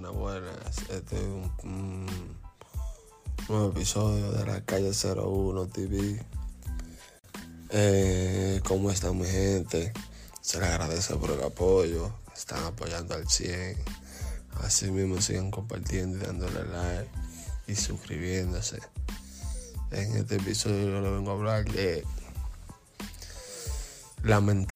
Buenas, buenas. Este es un, nuevo episodio de la calle 01 TV. Eh, ¿Cómo están mi gente? Se les agradece por el apoyo. Están apoyando al 100. Así mismo sigan compartiendo y dándole like y suscribiéndose. En este episodio yo le vengo a hablar de lamentar.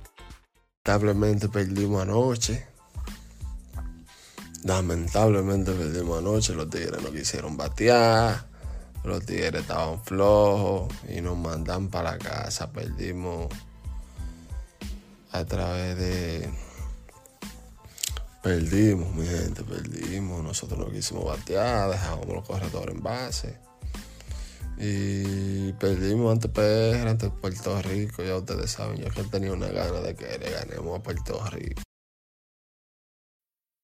Lamentablemente perdimos anoche. Lamentablemente perdimos anoche. Los tigres no quisieron batear. Los tigres estaban flojos y nos mandan para casa. Perdimos a través de. Perdimos, mi gente, perdimos. Nosotros no quisimos batear, dejamos los corredores en base. Perdimos ante PR, ante Puerto Rico. Ya ustedes saben, yo que tenía una gana de que le ganemos a Puerto Rico.